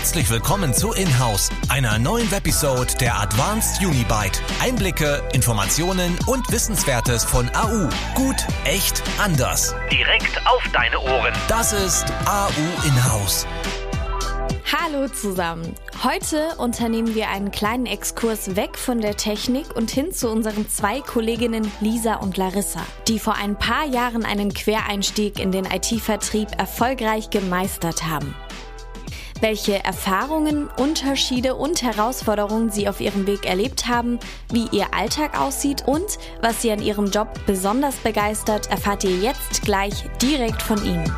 Herzlich willkommen zu Inhouse, einer neuen Webisode der Advanced Unibyte. Einblicke, Informationen und Wissenswertes von AU. Gut, echt, anders. Direkt auf deine Ohren. Das ist AU Inhouse. Hallo zusammen. Heute unternehmen wir einen kleinen Exkurs weg von der Technik und hin zu unseren zwei Kolleginnen Lisa und Larissa, die vor ein paar Jahren einen Quereinstieg in den IT-Vertrieb erfolgreich gemeistert haben welche Erfahrungen, Unterschiede und Herausforderungen sie auf ihrem Weg erlebt haben, wie ihr Alltag aussieht und was sie an ihrem Job besonders begeistert, erfahrt ihr jetzt gleich direkt von ihnen.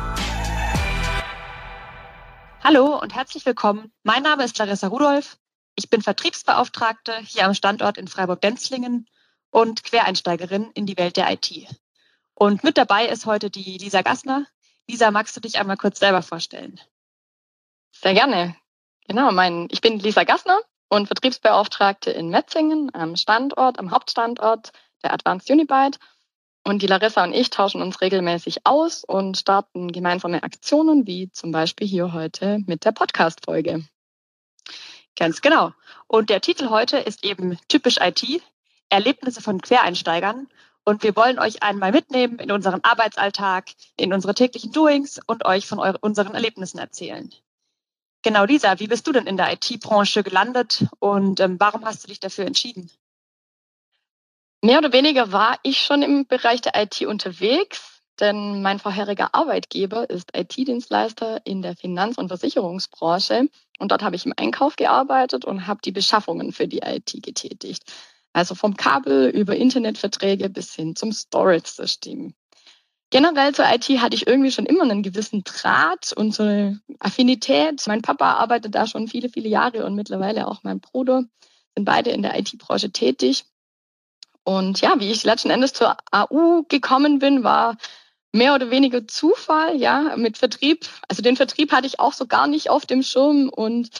Hallo und herzlich willkommen. Mein Name ist Larissa Rudolph. Ich bin Vertriebsbeauftragte hier am Standort in Freiburg-Denzlingen und Quereinsteigerin in die Welt der IT. Und mit dabei ist heute die Lisa Gassner. Lisa, magst du dich einmal kurz selber vorstellen? Sehr gerne. Genau, mein, ich bin Lisa Gassner und Vertriebsbeauftragte in Metzingen am Standort, am Hauptstandort der Advanced Unibyte. Und die Larissa und ich tauschen uns regelmäßig aus und starten gemeinsame Aktionen, wie zum Beispiel hier heute mit der Podcast-Folge. Ganz genau. Und der Titel heute ist eben typisch IT, Erlebnisse von Quereinsteigern. Und wir wollen euch einmal mitnehmen in unseren Arbeitsalltag, in unsere täglichen Doings und euch von unseren Erlebnissen erzählen. Genau, Lisa, wie bist du denn in der IT-Branche gelandet und ähm, warum hast du dich dafür entschieden? Mehr oder weniger war ich schon im Bereich der IT unterwegs, denn mein vorheriger Arbeitgeber ist IT-Dienstleister in der Finanz- und Versicherungsbranche und dort habe ich im Einkauf gearbeitet und habe die Beschaffungen für die IT getätigt. Also vom Kabel über Internetverträge bis hin zum Storage-System. Generell zur IT hatte ich irgendwie schon immer einen gewissen Draht und so eine Affinität. Mein Papa arbeitet da schon viele, viele Jahre und mittlerweile auch mein Bruder sind beide in der IT-Branche tätig. Und ja, wie ich letzten Endes zur AU gekommen bin, war mehr oder weniger Zufall, ja, mit Vertrieb. Also den Vertrieb hatte ich auch so gar nicht auf dem Schirm und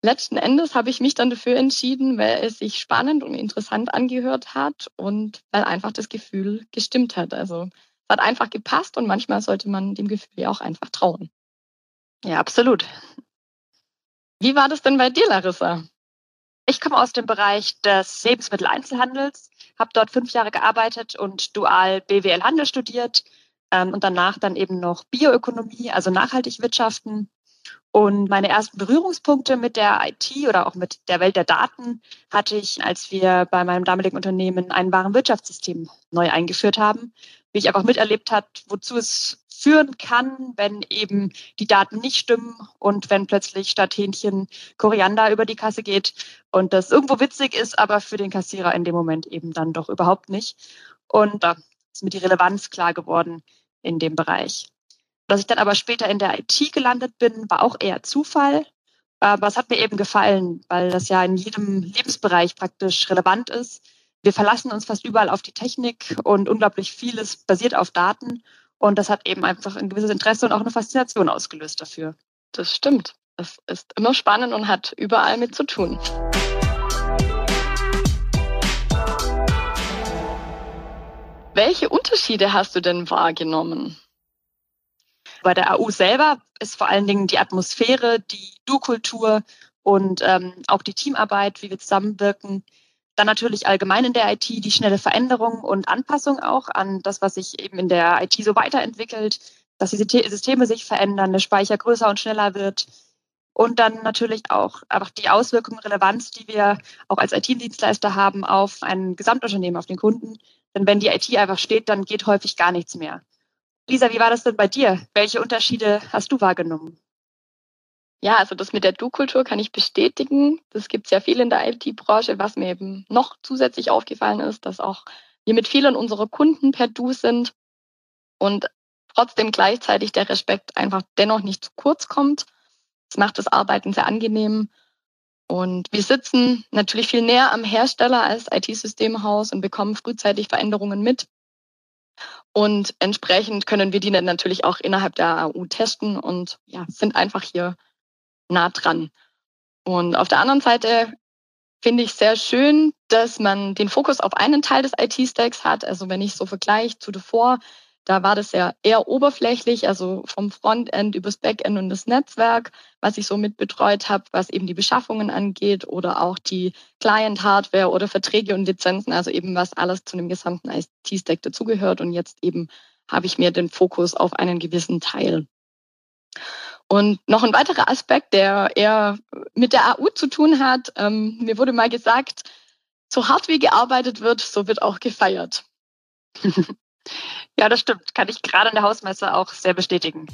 letzten Endes habe ich mich dann dafür entschieden, weil es sich spannend und interessant angehört hat und weil einfach das Gefühl gestimmt hat. Also es hat einfach gepasst und manchmal sollte man dem Gefühl ja auch einfach trauen. Ja, absolut. Wie war das denn bei dir, Larissa? Ich komme aus dem Bereich des Lebensmitteleinzelhandels, habe dort fünf Jahre gearbeitet und dual BWL Handel studiert ähm, und danach dann eben noch Bioökonomie, also nachhaltig wirtschaften. Und meine ersten Berührungspunkte mit der IT oder auch mit der Welt der Daten hatte ich, als wir bei meinem damaligen Unternehmen ein wahren Wirtschaftssystem neu eingeführt haben wie ich einfach miterlebt hat, wozu es führen kann, wenn eben die Daten nicht stimmen und wenn plötzlich statt Hähnchen Koriander über die Kasse geht und das irgendwo witzig ist, aber für den Kassierer in dem Moment eben dann doch überhaupt nicht. Und da ist mir die Relevanz klar geworden in dem Bereich. Dass ich dann aber später in der IT gelandet bin, war auch eher Zufall. Aber es hat mir eben gefallen, weil das ja in jedem Lebensbereich praktisch relevant ist wir verlassen uns fast überall auf die Technik und unglaublich vieles basiert auf Daten. Und das hat eben einfach ein gewisses Interesse und auch eine Faszination ausgelöst dafür. Das stimmt. Das ist immer spannend und hat überall mit zu tun. Welche Unterschiede hast du denn wahrgenommen? Bei der AU selber ist vor allen Dingen die Atmosphäre, die Du-Kultur und ähm, auch die Teamarbeit, wie wir zusammenwirken, dann natürlich allgemein in der IT die schnelle Veränderung und Anpassung auch an das, was sich eben in der IT so weiterentwickelt, dass die Systeme sich verändern, der Speicher größer und schneller wird. Und dann natürlich auch einfach die Auswirkungen, Relevanz, die wir auch als IT-Dienstleister haben auf ein Gesamtunternehmen, auf den Kunden. Denn wenn die IT einfach steht, dann geht häufig gar nichts mehr. Lisa, wie war das denn bei dir? Welche Unterschiede hast du wahrgenommen? Ja, also das mit der Du-Kultur kann ich bestätigen. Das gibt es ja viel in der IT-Branche. Was mir eben noch zusätzlich aufgefallen ist, dass auch wir mit vielen unserer Kunden per Du sind und trotzdem gleichzeitig der Respekt einfach dennoch nicht zu kurz kommt. Das macht das Arbeiten sehr angenehm. Und wir sitzen natürlich viel näher am Hersteller als IT-Systemhaus und bekommen frühzeitig Veränderungen mit. Und entsprechend können wir die dann natürlich auch innerhalb der AU testen und ja, sind einfach hier nah dran. Und auf der anderen Seite finde ich sehr schön, dass man den Fokus auf einen Teil des IT-Stacks hat. Also wenn ich so vergleiche zu davor, Da war das ja eher oberflächlich, also vom Frontend übers Backend und das Netzwerk, was ich so mit betreut habe, was eben die Beschaffungen angeht oder auch die Client-Hardware oder Verträge und Lizenzen, also eben was alles zu einem gesamten IT-Stack dazugehört. Und jetzt eben habe ich mir den Fokus auf einen gewissen Teil. Und noch ein weiterer Aspekt, der eher mit der AU zu tun hat. Ähm, mir wurde mal gesagt, so hart wie gearbeitet wird, so wird auch gefeiert. ja, das stimmt. Kann ich gerade in der Hausmesse auch sehr bestätigen.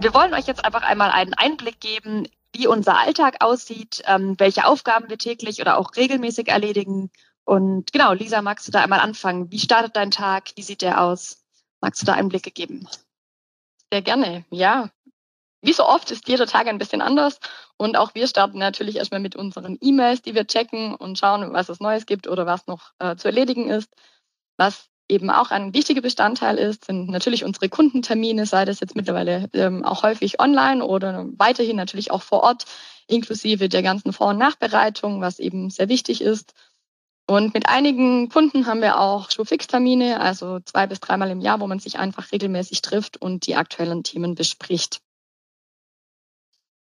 Wir wollen euch jetzt einfach einmal einen Einblick geben, wie unser Alltag aussieht, ähm, welche Aufgaben wir täglich oder auch regelmäßig erledigen und genau, Lisa, magst du da einmal anfangen? Wie startet dein Tag? Wie sieht der aus? Magst du da Einblicke geben? Sehr gerne, ja. Wie so oft ist jeder Tag ein bisschen anders und auch wir starten natürlich erstmal mit unseren E-Mails, die wir checken und schauen, was es Neues gibt oder was noch äh, zu erledigen ist. Was eben auch ein wichtiger Bestandteil ist, sind natürlich unsere Kundentermine, sei das jetzt mittlerweile ähm, auch häufig online oder weiterhin natürlich auch vor Ort, inklusive der ganzen Vor- und Nachbereitung, was eben sehr wichtig ist. Und mit einigen Kunden haben wir auch Showfix-Termine, also zwei bis dreimal im Jahr, wo man sich einfach regelmäßig trifft und die aktuellen Themen bespricht.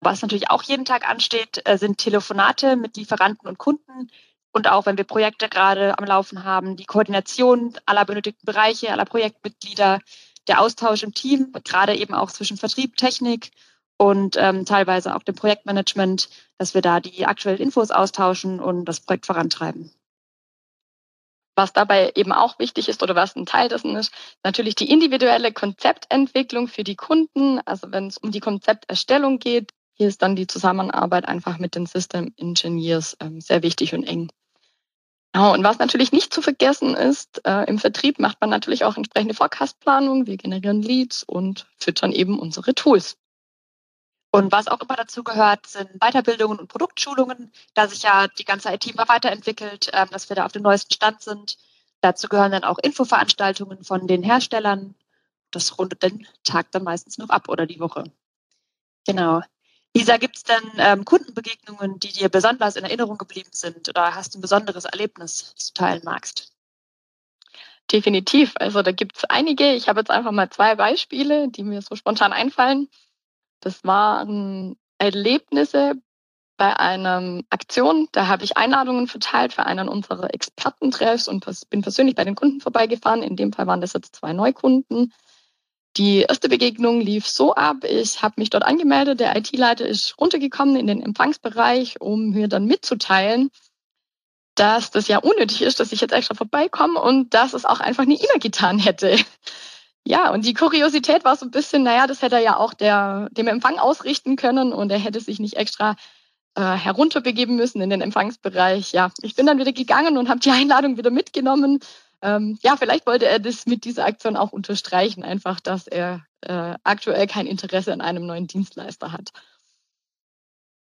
Was natürlich auch jeden Tag ansteht, äh, sind Telefonate mit Lieferanten und Kunden und auch wenn wir Projekte gerade am Laufen haben, die Koordination aller benötigten Bereiche, aller Projektmitglieder, der Austausch im Team, gerade eben auch zwischen Vertrieb, Technik und ähm, teilweise auch dem Projektmanagement, dass wir da die aktuellen Infos austauschen und das Projekt vorantreiben. Was dabei eben auch wichtig ist oder was ein Teil dessen ist, natürlich die individuelle Konzeptentwicklung für die Kunden. Also wenn es um die Konzepterstellung geht, hier ist dann die Zusammenarbeit einfach mit den System Engineers ähm, sehr wichtig und eng. Ja, und was natürlich nicht zu vergessen ist, äh, im Vertrieb macht man natürlich auch entsprechende Forecast-Planung. Wir generieren Leads und füttern eben unsere Tools. Und was auch immer dazu gehört, sind Weiterbildungen und Produktschulungen, da sich ja die ganze IT immer weiterentwickelt, ähm, dass wir da auf dem neuesten Stand sind. Dazu gehören dann auch Infoveranstaltungen von den Herstellern. Das rundet den Tag dann meistens noch ab oder die Woche. Genau. Lisa, gibt es denn ähm, Kundenbegegnungen, die dir besonders in Erinnerung geblieben sind oder hast du ein besonderes Erlebnis, das du teilen magst? Definitiv. Also da gibt es einige. Ich habe jetzt einfach mal zwei Beispiele, die mir so spontan einfallen. Das waren Erlebnisse bei einer Aktion. Da habe ich Einladungen verteilt für einen unserer Expertentreffs und bin persönlich bei den Kunden vorbeigefahren. In dem Fall waren das jetzt zwei Neukunden. Die erste Begegnung lief so ab, ich habe mich dort angemeldet, der IT-Leiter ist runtergekommen in den Empfangsbereich, um mir dann mitzuteilen, dass das ja unnötig ist, dass ich jetzt extra vorbeikomme und dass es auch einfach nie immer getan hätte. Ja, und die Kuriosität war so ein bisschen, naja, das hätte er ja auch der, dem Empfang ausrichten können und er hätte sich nicht extra äh, herunterbegeben müssen in den Empfangsbereich. Ja, ich bin dann wieder gegangen und habe die Einladung wieder mitgenommen. Ähm, ja, vielleicht wollte er das mit dieser Aktion auch unterstreichen, einfach, dass er äh, aktuell kein Interesse an einem neuen Dienstleister hat.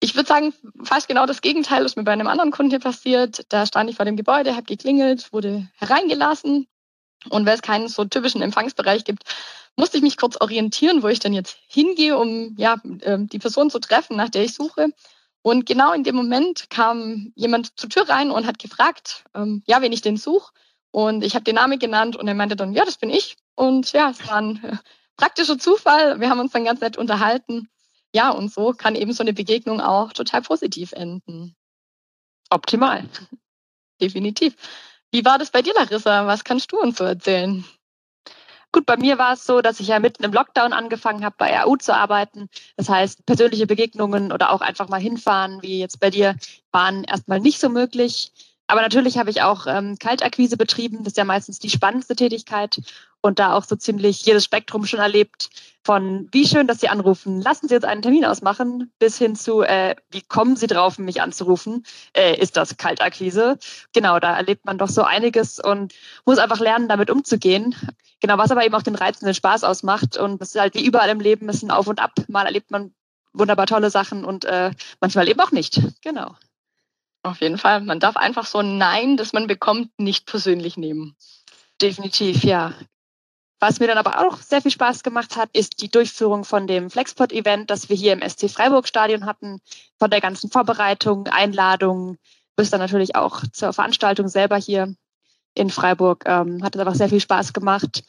Ich würde sagen, fast genau das Gegenteil ist mir bei einem anderen Kunden hier passiert. Da stand ich vor dem Gebäude, habe geklingelt, wurde hereingelassen und weil es keinen so typischen Empfangsbereich gibt, musste ich mich kurz orientieren, wo ich denn jetzt hingehe, um ja, ähm, die Person zu treffen, nach der ich suche. Und genau in dem Moment kam jemand zur Tür rein und hat gefragt, ähm, ja, wen ich denn suche. Und ich habe den Namen genannt und er meinte dann, ja, das bin ich. Und ja, es war ein äh, praktischer Zufall. Wir haben uns dann ganz nett unterhalten. Ja, und so kann eben so eine Begegnung auch total positiv enden. Optimal. Definitiv. Wie war das bei dir, Larissa? Was kannst du uns so erzählen? Gut, bei mir war es so, dass ich ja mitten im Lockdown angefangen habe, bei AU zu arbeiten. Das heißt, persönliche Begegnungen oder auch einfach mal hinfahren, wie jetzt bei dir, waren erstmal nicht so möglich. Aber natürlich habe ich auch ähm, Kaltakquise betrieben. Das ist ja meistens die spannendste Tätigkeit und da auch so ziemlich jedes Spektrum schon erlebt. Von wie schön, dass Sie anrufen, lassen Sie uns einen Termin ausmachen, bis hin zu, äh, wie kommen Sie drauf, mich anzurufen, äh, ist das Kaltakquise. Genau, da erlebt man doch so einiges und muss einfach lernen, damit umzugehen. Genau, was aber eben auch den Reiz und den Spaß ausmacht. Und das ist halt wie überall im Leben, ist ein Auf und Ab. Mal erlebt man wunderbar tolle Sachen und äh, manchmal eben auch nicht. Genau. Auf jeden Fall. Man darf einfach so ein Nein, das man bekommt, nicht persönlich nehmen. Definitiv, ja. Was mir dann aber auch sehr viel Spaß gemacht hat, ist die Durchführung von dem Flexpot-Event, das wir hier im SC Freiburg Stadion hatten, von der ganzen Vorbereitung, Einladung, bis dann natürlich auch zur Veranstaltung selber hier in Freiburg. Ähm, hat es einfach sehr viel Spaß gemacht.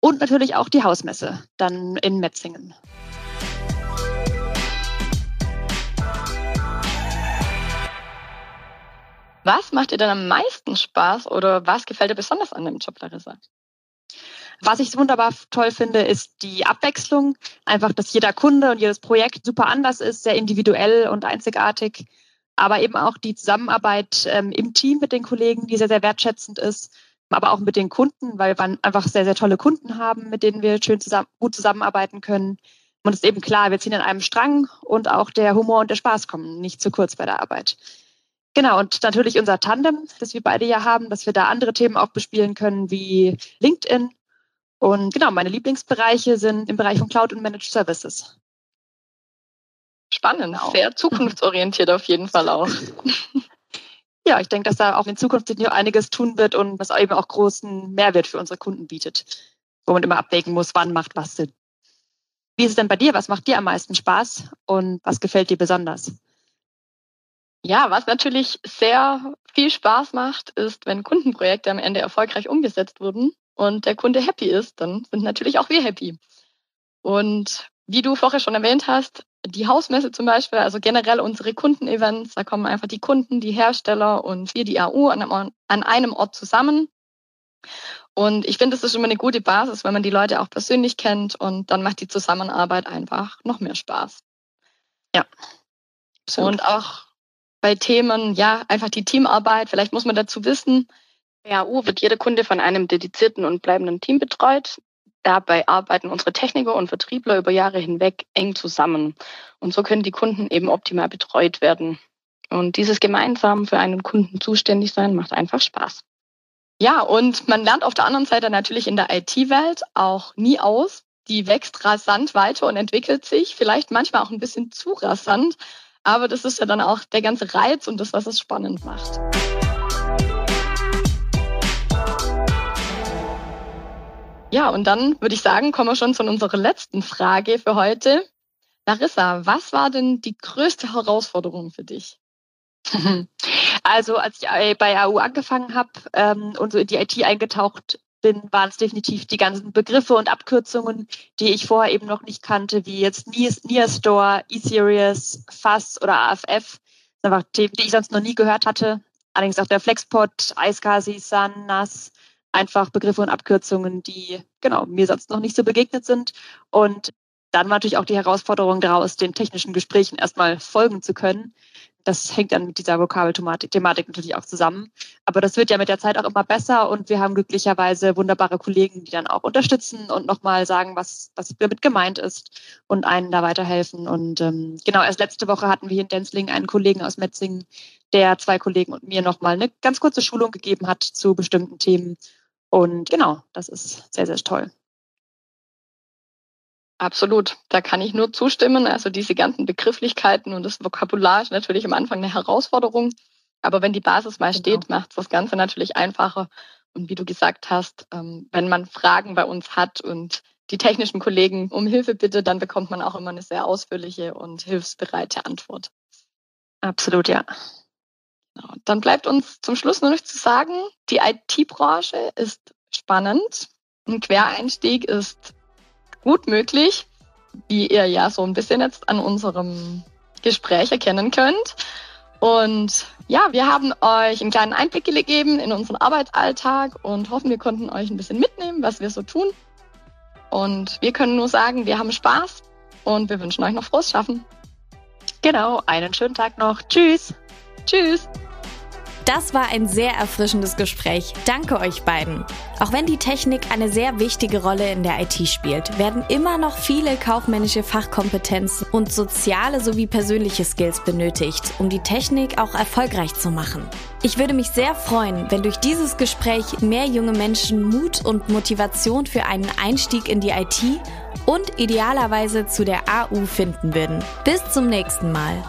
Und natürlich auch die Hausmesse dann in Metzingen. Was macht dir dann am meisten Spaß oder was gefällt dir besonders an dem Job, Larissa? Was ich wunderbar toll finde, ist die Abwechslung. Einfach, dass jeder Kunde und jedes Projekt super anders ist, sehr individuell und einzigartig. Aber eben auch die Zusammenarbeit ähm, im Team mit den Kollegen, die sehr, sehr wertschätzend ist. Aber auch mit den Kunden, weil wir einfach sehr, sehr tolle Kunden haben, mit denen wir schön zusammen, gut zusammenarbeiten können. Und es ist eben klar, wir ziehen an einem Strang und auch der Humor und der Spaß kommen nicht zu kurz bei der Arbeit. Genau, und natürlich unser Tandem, das wir beide ja haben, dass wir da andere Themen auch bespielen können, wie LinkedIn. Und genau, meine Lieblingsbereiche sind im Bereich von Cloud und Managed Services. Spannend, genau. sehr zukunftsorientiert auf jeden Fall auch. ja, ich denke, dass da auch in Zukunft einiges tun wird und was eben auch großen Mehrwert für unsere Kunden bietet, wo man immer abwägen muss, wann macht was Sinn. Wie ist es denn bei dir? Was macht dir am meisten Spaß und was gefällt dir besonders? Ja, was natürlich sehr viel Spaß macht, ist, wenn Kundenprojekte am Ende erfolgreich umgesetzt wurden und der Kunde happy ist, dann sind natürlich auch wir happy. Und wie du vorher schon erwähnt hast, die Hausmesse zum Beispiel, also generell unsere Kundenevents, da kommen einfach die Kunden, die Hersteller und wir, die AU, an einem, Ort zusammen. Und ich finde, das ist immer eine gute Basis, wenn man die Leute auch persönlich kennt und dann macht die Zusammenarbeit einfach noch mehr Spaß. Ja. Absolut. Und auch bei Themen, ja, einfach die Teamarbeit. Vielleicht muss man dazu wissen, bei AU wird jeder Kunde von einem dedizierten und bleibenden Team betreut. Dabei arbeiten unsere Techniker und Vertriebler über Jahre hinweg eng zusammen. Und so können die Kunden eben optimal betreut werden. Und dieses gemeinsam für einen Kunden zuständig sein macht einfach Spaß. Ja, und man lernt auf der anderen Seite natürlich in der IT-Welt auch nie aus. Die wächst rasant weiter und entwickelt sich, vielleicht manchmal auch ein bisschen zu rasant. Aber das ist ja dann auch der ganze Reiz und das, was es spannend macht. Ja, und dann würde ich sagen, kommen wir schon zu unserer letzten Frage für heute. Larissa, was war denn die größte Herausforderung für dich? Also als ich bei AU angefangen habe ähm, und so in die IT eingetaucht bin, waren es definitiv die ganzen Begriffe und Abkürzungen, die ich vorher eben noch nicht kannte, wie jetzt Nearstore, eSerious, FAS oder AFF. Das sind einfach Themen, die ich sonst noch nie gehört hatte. Allerdings auch der Flexpot, iSCSI, Sun, NAS, einfach Begriffe und Abkürzungen, die genau mir sonst noch nicht so begegnet sind. Und dann war natürlich auch die Herausforderung daraus, den technischen Gesprächen erstmal folgen zu können das hängt dann mit dieser Vokabelthematik natürlich auch zusammen. Aber das wird ja mit der Zeit auch immer besser und wir haben glücklicherweise wunderbare Kollegen, die dann auch unterstützen und nochmal sagen, was, was damit gemeint ist und einen da weiterhelfen. Und ähm, genau, erst letzte Woche hatten wir hier in Denzling einen Kollegen aus Metzingen, der zwei Kollegen und mir nochmal eine ganz kurze Schulung gegeben hat zu bestimmten Themen. Und genau, das ist sehr, sehr toll. Absolut, da kann ich nur zustimmen. Also diese ganzen Begrifflichkeiten und das Vokabular ist natürlich am Anfang eine Herausforderung. Aber wenn die Basis mal genau. steht, macht es das Ganze natürlich einfacher. Und wie du gesagt hast, ähm, wenn man Fragen bei uns hat und die technischen Kollegen um Hilfe bittet, dann bekommt man auch immer eine sehr ausführliche und hilfsbereite Antwort. Absolut, ja. Genau. Dann bleibt uns zum Schluss nur noch zu sagen, die IT-Branche ist spannend. Ein Quereinstieg ist gut möglich, wie ihr ja so ein bisschen jetzt an unserem Gespräch erkennen könnt. Und ja, wir haben euch einen kleinen Einblick gegeben in unseren Arbeitsalltag und hoffen, wir konnten euch ein bisschen mitnehmen, was wir so tun. Und wir können nur sagen, wir haben Spaß und wir wünschen euch noch frohes Schaffen. Genau, einen schönen Tag noch. Tschüss. Tschüss. Das war ein sehr erfrischendes Gespräch. Danke euch beiden. Auch wenn die Technik eine sehr wichtige Rolle in der IT spielt, werden immer noch viele kaufmännische Fachkompetenzen und soziale sowie persönliche Skills benötigt, um die Technik auch erfolgreich zu machen. Ich würde mich sehr freuen, wenn durch dieses Gespräch mehr junge Menschen Mut und Motivation für einen Einstieg in die IT und idealerweise zu der AU finden würden. Bis zum nächsten Mal.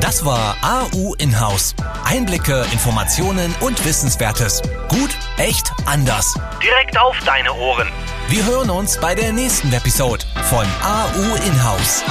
Das war AU Inhouse. Einblicke, Informationen und Wissenswertes. Gut, echt, anders. Direkt auf deine Ohren. Wir hören uns bei der nächsten Episode von AU Inhouse.